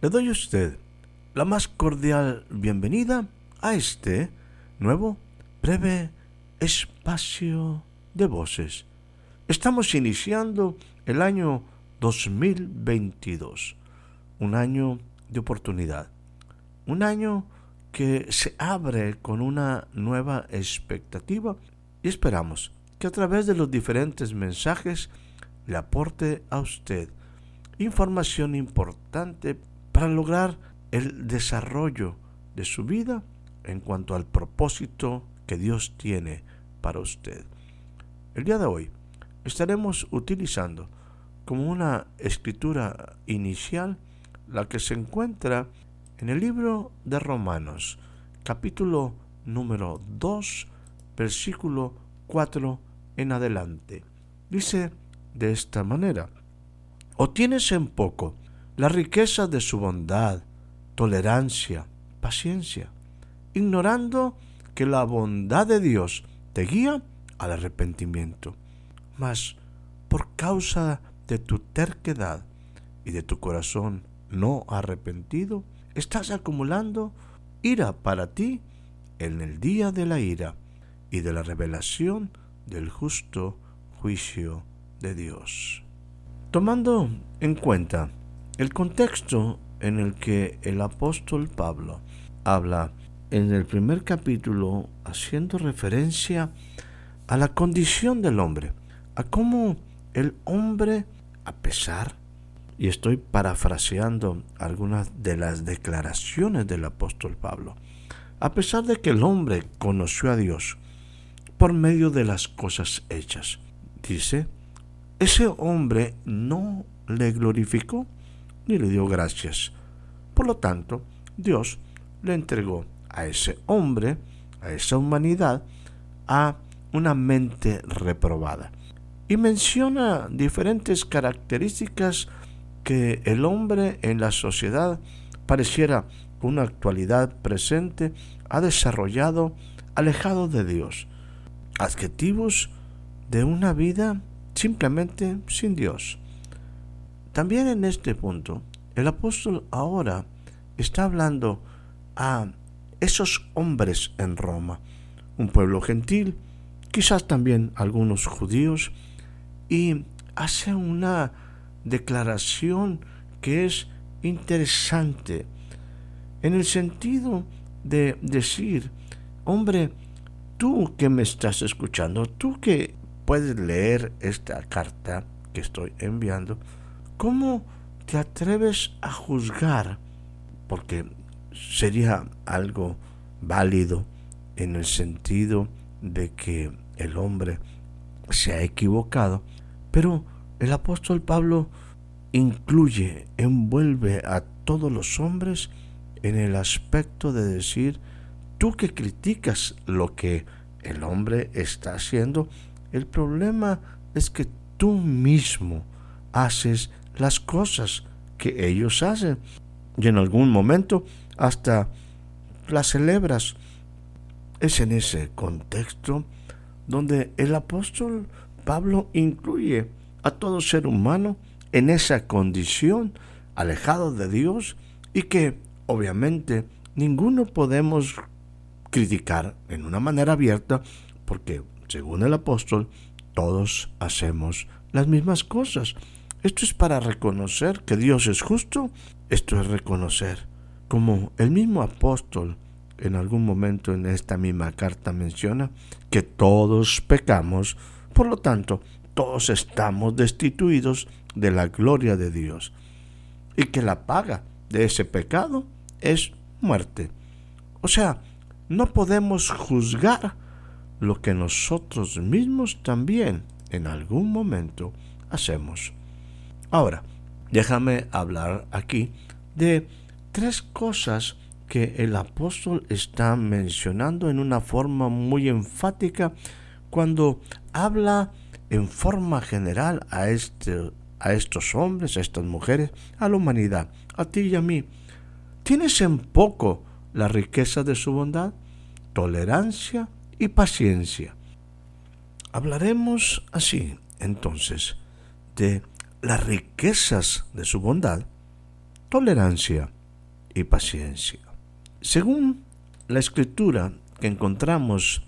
Le doy a usted la más cordial bienvenida a este nuevo breve espacio de voces. Estamos iniciando el año 2022, un año de oportunidad, un año que se abre con una nueva expectativa y esperamos que a través de los diferentes mensajes le aporte a usted información importante para lograr el desarrollo de su vida en cuanto al propósito que Dios tiene para usted. El día de hoy estaremos utilizando como una escritura inicial la que se encuentra en el libro de Romanos, capítulo número 2, versículo 4 en adelante. Dice de esta manera, o tienes en poco la riqueza de su bondad, tolerancia, paciencia, ignorando que la bondad de Dios te guía al arrepentimiento. Mas por causa de tu terquedad y de tu corazón no arrepentido, estás acumulando ira para ti en el día de la ira y de la revelación del justo juicio de Dios. Tomando en cuenta el contexto en el que el apóstol Pablo habla en el primer capítulo haciendo referencia a la condición del hombre, a cómo el hombre, a pesar, y estoy parafraseando algunas de las declaraciones del apóstol Pablo, a pesar de que el hombre conoció a Dios por medio de las cosas hechas, dice, ese hombre no le glorificó ni le dio gracias. Por lo tanto, Dios le entregó a ese hombre, a esa humanidad, a una mente reprobada. Y menciona diferentes características que el hombre en la sociedad pareciera una actualidad presente ha desarrollado alejado de Dios. Adjetivos de una vida simplemente sin Dios. También en este punto, el apóstol ahora está hablando a esos hombres en Roma, un pueblo gentil, quizás también algunos judíos, y hace una declaración que es interesante en el sentido de decir, hombre, tú que me estás escuchando, tú que puedes leer esta carta que estoy enviando, ¿Cómo te atreves a juzgar? Porque sería algo válido en el sentido de que el hombre se ha equivocado, pero el apóstol Pablo incluye, envuelve a todos los hombres en el aspecto de decir, tú que criticas lo que el hombre está haciendo, el problema es que tú mismo haces las cosas que ellos hacen. Y en algún momento hasta las celebras. Es en ese contexto donde el apóstol Pablo incluye a todo ser humano en esa condición, alejado de Dios, y que obviamente ninguno podemos criticar en una manera abierta, porque según el apóstol, todos hacemos las mismas cosas. Esto es para reconocer que Dios es justo. Esto es reconocer, como el mismo apóstol en algún momento en esta misma carta menciona, que todos pecamos, por lo tanto, todos estamos destituidos de la gloria de Dios. Y que la paga de ese pecado es muerte. O sea, no podemos juzgar lo que nosotros mismos también en algún momento hacemos. Ahora, déjame hablar aquí de tres cosas que el apóstol está mencionando en una forma muy enfática cuando habla en forma general a, este, a estos hombres, a estas mujeres, a la humanidad, a ti y a mí. ¿Tienes en poco la riqueza de su bondad, tolerancia y paciencia? Hablaremos así, entonces, de las riquezas de su bondad, tolerancia y paciencia. Según la escritura que encontramos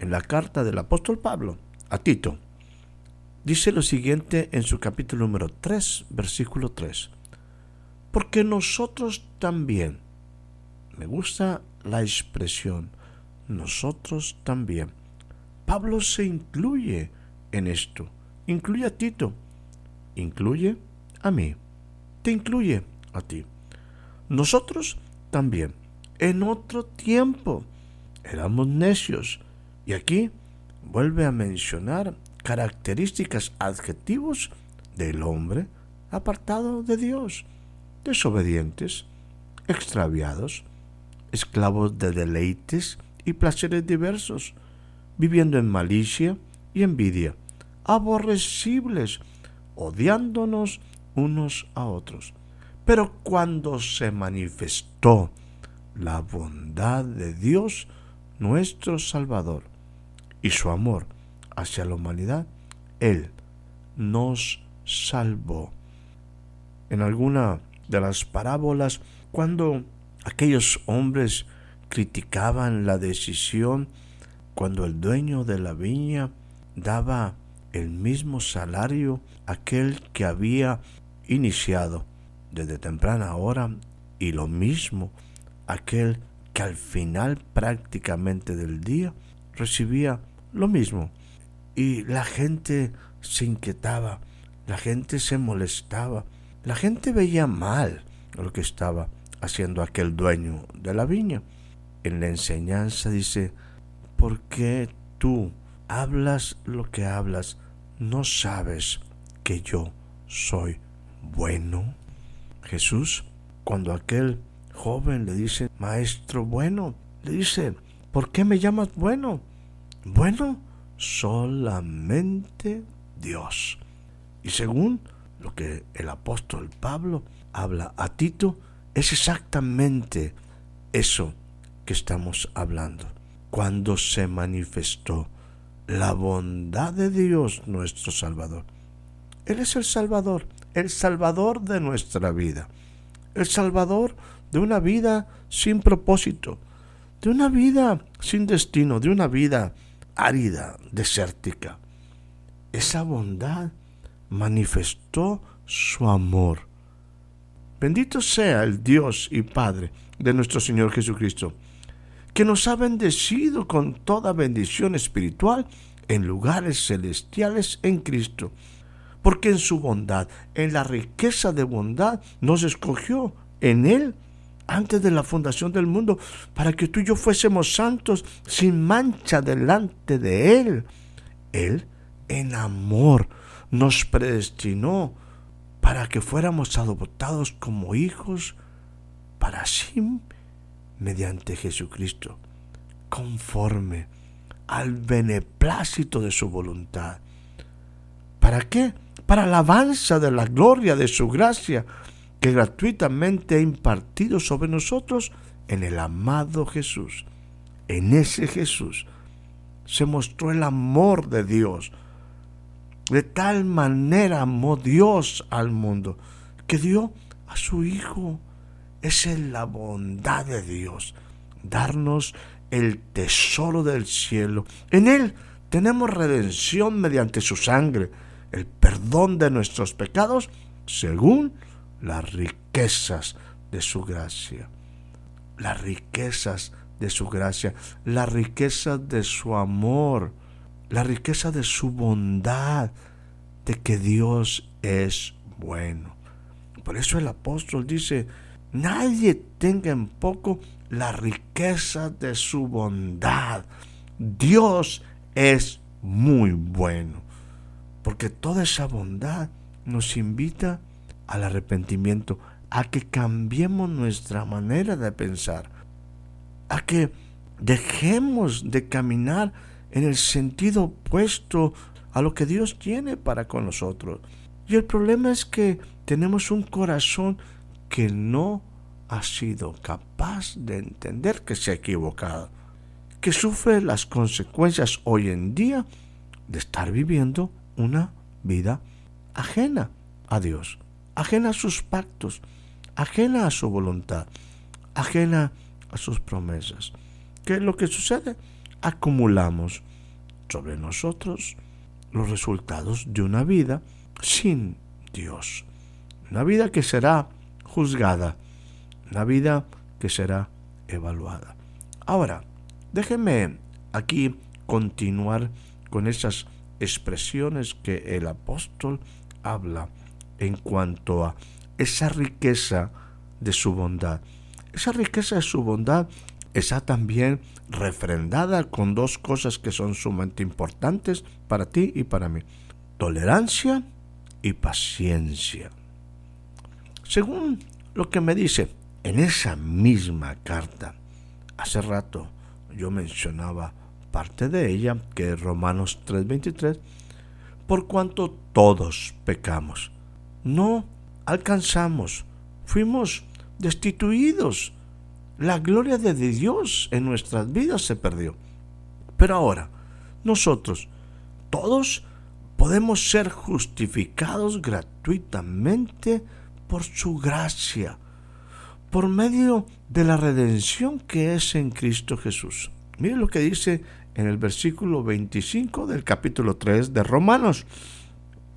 en la carta del apóstol Pablo a Tito, dice lo siguiente en su capítulo número 3, versículo 3. Porque nosotros también, me gusta la expresión, nosotros también. Pablo se incluye en esto, incluye a Tito, incluye a mí, te incluye a ti. Nosotros también, en otro tiempo, éramos necios. Y aquí vuelve a mencionar características, adjetivos del hombre apartado de Dios, desobedientes, extraviados, esclavos de deleites y placeres diversos, viviendo en malicia y envidia, aborrecibles, odiándonos unos a otros. Pero cuando se manifestó la bondad de Dios, nuestro Salvador, y su amor hacia la humanidad, Él nos salvó. En alguna de las parábolas, cuando aquellos hombres criticaban la decisión, cuando el dueño de la viña daba el mismo salario aquel que había iniciado desde temprana hora y lo mismo aquel que al final prácticamente del día recibía lo mismo. Y la gente se inquietaba, la gente se molestaba, la gente veía mal lo que estaba haciendo aquel dueño de la viña. En la enseñanza dice, ¿por qué tú hablas lo que hablas? ¿No sabes que yo soy bueno? Jesús, cuando aquel joven le dice, Maestro bueno, le dice, ¿por qué me llamas bueno? Bueno, solamente Dios. Y según lo que el apóstol Pablo habla a Tito, es exactamente eso que estamos hablando. Cuando se manifestó la bondad de Dios nuestro Salvador. Él es el Salvador, el Salvador de nuestra vida, el Salvador de una vida sin propósito, de una vida sin destino, de una vida árida, desértica. Esa bondad manifestó su amor. Bendito sea el Dios y Padre de nuestro Señor Jesucristo, que nos ha bendecido con toda bendición espiritual en lugares celestiales en Cristo, porque en su bondad, en la riqueza de bondad, nos escogió en Él antes de la fundación del mundo, para que tú y yo fuésemos santos sin mancha delante de Él. Él, en amor, nos predestinó para que fuéramos adoptados como hijos para sí mediante Jesucristo, conforme al beneplácito de su voluntad. ¿Para qué? Para alabanza de la gloria de su gracia, que gratuitamente ha impartido sobre nosotros en el amado Jesús. En ese Jesús se mostró el amor de Dios. De tal manera amó Dios al mundo que dio a su Hijo. Es la bondad de Dios, darnos el tesoro del cielo. En Él tenemos redención mediante su sangre, el perdón de nuestros pecados según las riquezas de su gracia, las riquezas de su gracia, la riqueza de su amor, la riqueza de su bondad, de que Dios es bueno. Por eso el apóstol dice, nadie tenga en poco la riqueza de su bondad, Dios es muy bueno, porque toda esa bondad nos invita al arrepentimiento, a que cambiemos nuestra manera de pensar, a que dejemos de caminar en el sentido opuesto a lo que Dios tiene para con nosotros. Y el problema es que tenemos un corazón que no ha sido capaz de entender que se ha equivocado, que sufre las consecuencias hoy en día de estar viviendo una vida ajena a Dios, ajena a sus pactos, ajena a su voluntad, ajena a sus promesas. ¿Qué es lo que sucede? Acumulamos sobre nosotros los resultados de una vida sin Dios. Una vida que será juzgada, una vida que será evaluada. Ahora, déjenme aquí continuar con esas expresiones que el apóstol habla en cuanto a esa riqueza de su bondad. Esa riqueza de su bondad está también refrendada con dos cosas que son sumamente importantes para ti y para mí. Tolerancia y paciencia. Según lo que me dice en esa misma carta, hace rato yo mencionaba parte de ella, que es Romanos 3:23, por cuanto todos pecamos, no alcanzamos, fuimos destituidos, la gloria de Dios en nuestras vidas se perdió. Pero ahora, nosotros, todos podemos ser justificados gratuitamente por su gracia, por medio de la redención que es en Cristo Jesús. Miren lo que dice en el versículo 25 del capítulo 3 de Romanos,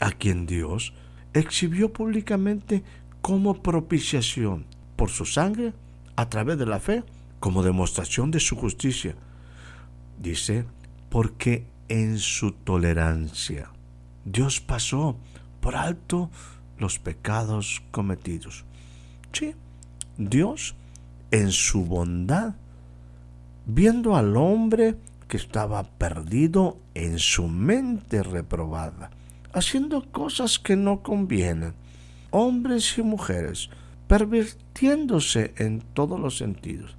a quien Dios exhibió públicamente como propiciación por su sangre a través de la fe, como demostración de su justicia. Dice, porque en su tolerancia Dios pasó por alto los pecados cometidos. Sí, Dios en su bondad, viendo al hombre que estaba perdido en su mente reprobada, haciendo cosas que no convienen, hombres y mujeres, pervirtiéndose en todos los sentidos.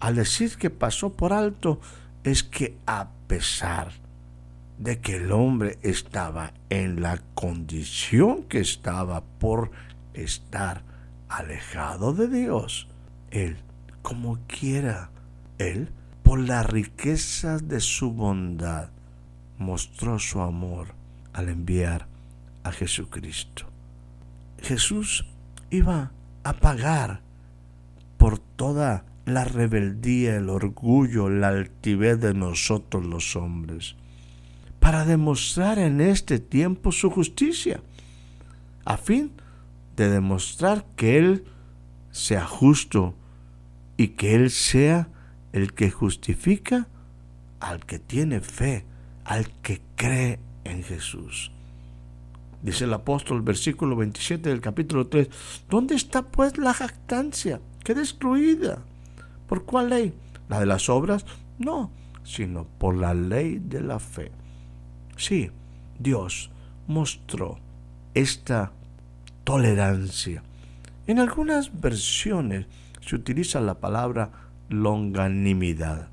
Al decir que pasó por alto, es que a pesar de que el hombre estaba en la condición que estaba por estar alejado de Dios, él, como quiera, él, por la riqueza de su bondad, mostró su amor al enviar a Jesucristo. Jesús iba a pagar por toda la rebeldía, el orgullo, la altivez de nosotros los hombres para demostrar en este tiempo su justicia, a fin de demostrar que Él sea justo y que Él sea el que justifica al que tiene fe, al que cree en Jesús. Dice el apóstol, versículo 27 del capítulo 3, ¿dónde está pues la jactancia? ¿Qué destruida? ¿Por cuál ley? ¿La de las obras? No, sino por la ley de la fe. Sí, Dios mostró esta tolerancia. En algunas versiones se utiliza la palabra longanimidad.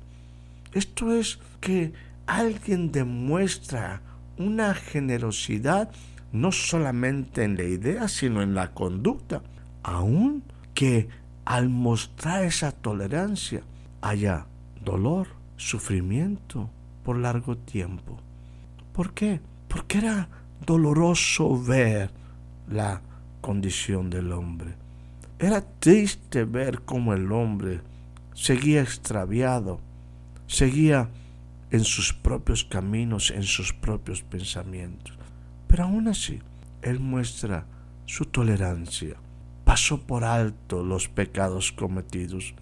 Esto es que alguien demuestra una generosidad no solamente en la idea, sino en la conducta, aun que al mostrar esa tolerancia haya dolor, sufrimiento por largo tiempo. ¿Por qué? Porque era doloroso ver la condición del hombre. Era triste ver cómo el hombre seguía extraviado, seguía en sus propios caminos, en sus propios pensamientos. Pero aún así, Él muestra su tolerancia. Pasó por alto los pecados cometidos.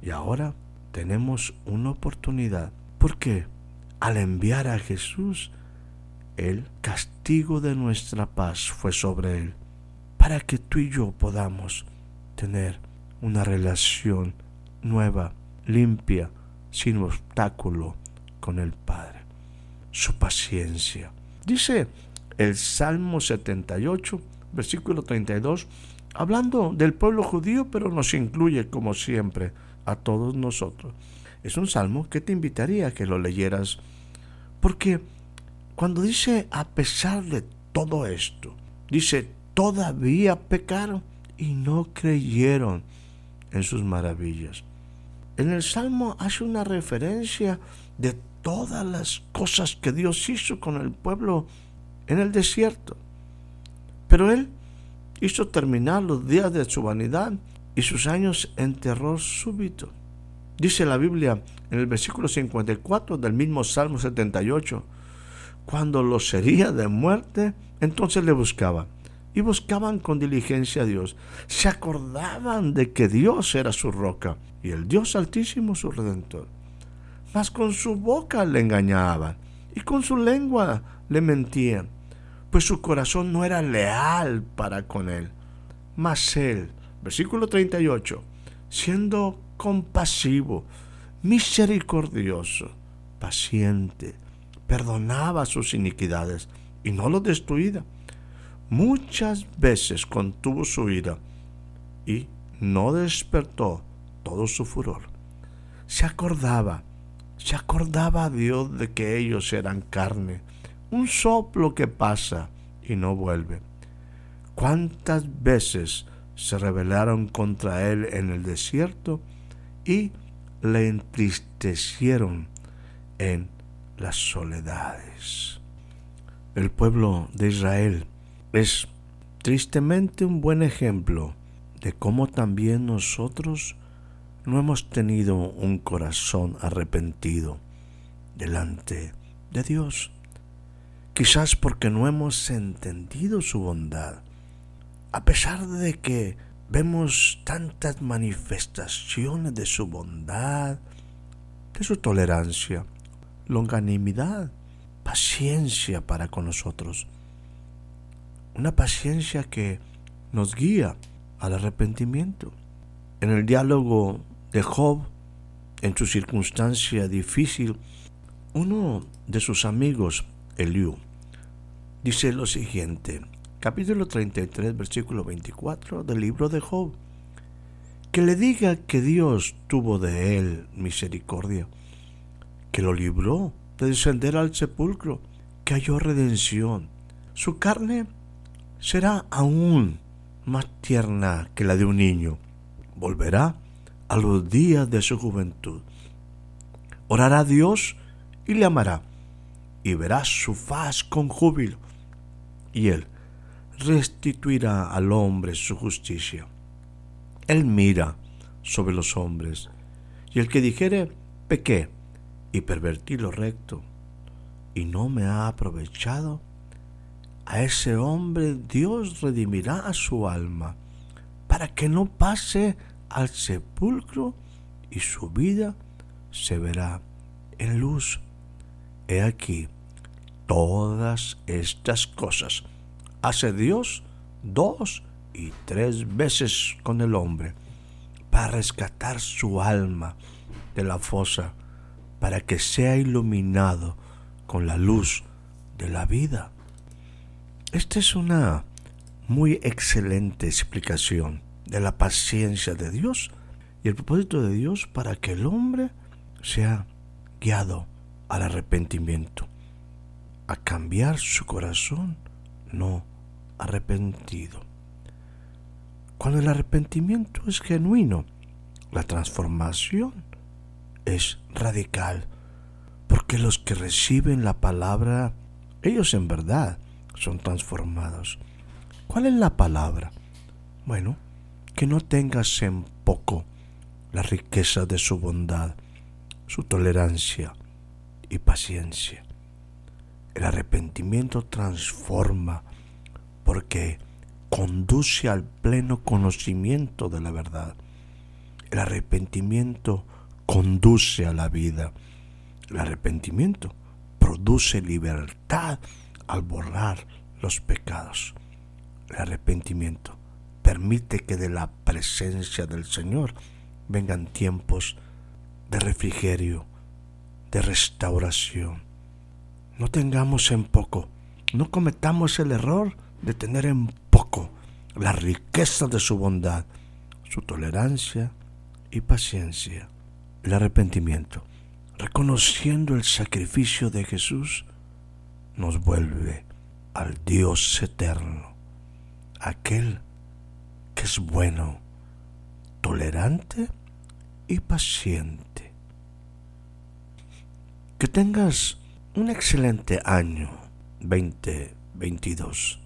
Y ahora tenemos una oportunidad. ¿Por qué? Al enviar a Jesús, el castigo de nuestra paz fue sobre él, para que tú y yo podamos tener una relación nueva, limpia, sin obstáculo con el Padre. Su paciencia. Dice el Salmo 78, versículo 32, hablando del pueblo judío, pero nos incluye como siempre a todos nosotros. Es un salmo que te invitaría a que lo leyeras, porque cuando dice a pesar de todo esto, dice todavía pecaron y no creyeron en sus maravillas. En el Salmo hace una referencia de todas las cosas que Dios hizo con el pueblo en el desierto. Pero Él hizo terminar los días de su vanidad y sus años en terror súbito. Dice la Biblia en el versículo 54 del mismo Salmo 78, cuando los sería de muerte, entonces le buscaban y buscaban con diligencia a Dios. Se acordaban de que Dios era su roca y el Dios altísimo su redentor. Mas con su boca le engañaban y con su lengua le mentían, pues su corazón no era leal para con él. Mas él, versículo 38, siendo compasivo, misericordioso, paciente, perdonaba sus iniquidades y no los destruía muchas veces contuvo su ira y no despertó todo su furor. Se acordaba, se acordaba a Dios de que ellos eran carne, un soplo que pasa y no vuelve. ¿Cuántas veces se rebelaron contra él en el desierto y le entristecieron en las soledades? El pueblo de Israel es tristemente un buen ejemplo de cómo también nosotros no hemos tenido un corazón arrepentido delante de Dios. Quizás porque no hemos entendido su bondad. A pesar de que vemos tantas manifestaciones de su bondad, de su tolerancia, longanimidad, paciencia para con nosotros una paciencia que nos guía al arrepentimiento. En el diálogo de Job, en su circunstancia difícil, uno de sus amigos, Eliú, dice lo siguiente, capítulo 33, versículo 24 del libro de Job, que le diga que Dios tuvo de él misericordia, que lo libró de descender al sepulcro, que halló redención. Su carne será aún más tierna que la de un niño. Volverá a los días de su juventud. Orará a Dios y le amará, y verá su faz con júbilo, y él restituirá al hombre su justicia. Él mira sobre los hombres, y el que dijere, pequé y pervertí lo recto, y no me ha aprovechado, a ese hombre Dios redimirá a su alma para que no pase al sepulcro y su vida se verá en luz. He aquí, todas estas cosas hace Dios dos y tres veces con el hombre para rescatar su alma de la fosa, para que sea iluminado con la luz de la vida. Esta es una muy excelente explicación de la paciencia de Dios y el propósito de Dios para que el hombre sea guiado al arrepentimiento, a cambiar su corazón no arrepentido. Cuando el arrepentimiento es genuino, la transformación es radical, porque los que reciben la palabra, ellos en verdad son transformados. ¿Cuál es la palabra? Bueno, que no tengas en poco la riqueza de su bondad, su tolerancia y paciencia. El arrepentimiento transforma porque conduce al pleno conocimiento de la verdad. El arrepentimiento conduce a la vida. El arrepentimiento produce libertad al borrar los pecados. El arrepentimiento permite que de la presencia del Señor vengan tiempos de refrigerio, de restauración. No tengamos en poco, no cometamos el error de tener en poco la riqueza de su bondad, su tolerancia y paciencia, el arrepentimiento, reconociendo el sacrificio de Jesús, nos vuelve al Dios eterno, aquel que es bueno, tolerante y paciente. Que tengas un excelente año 2022,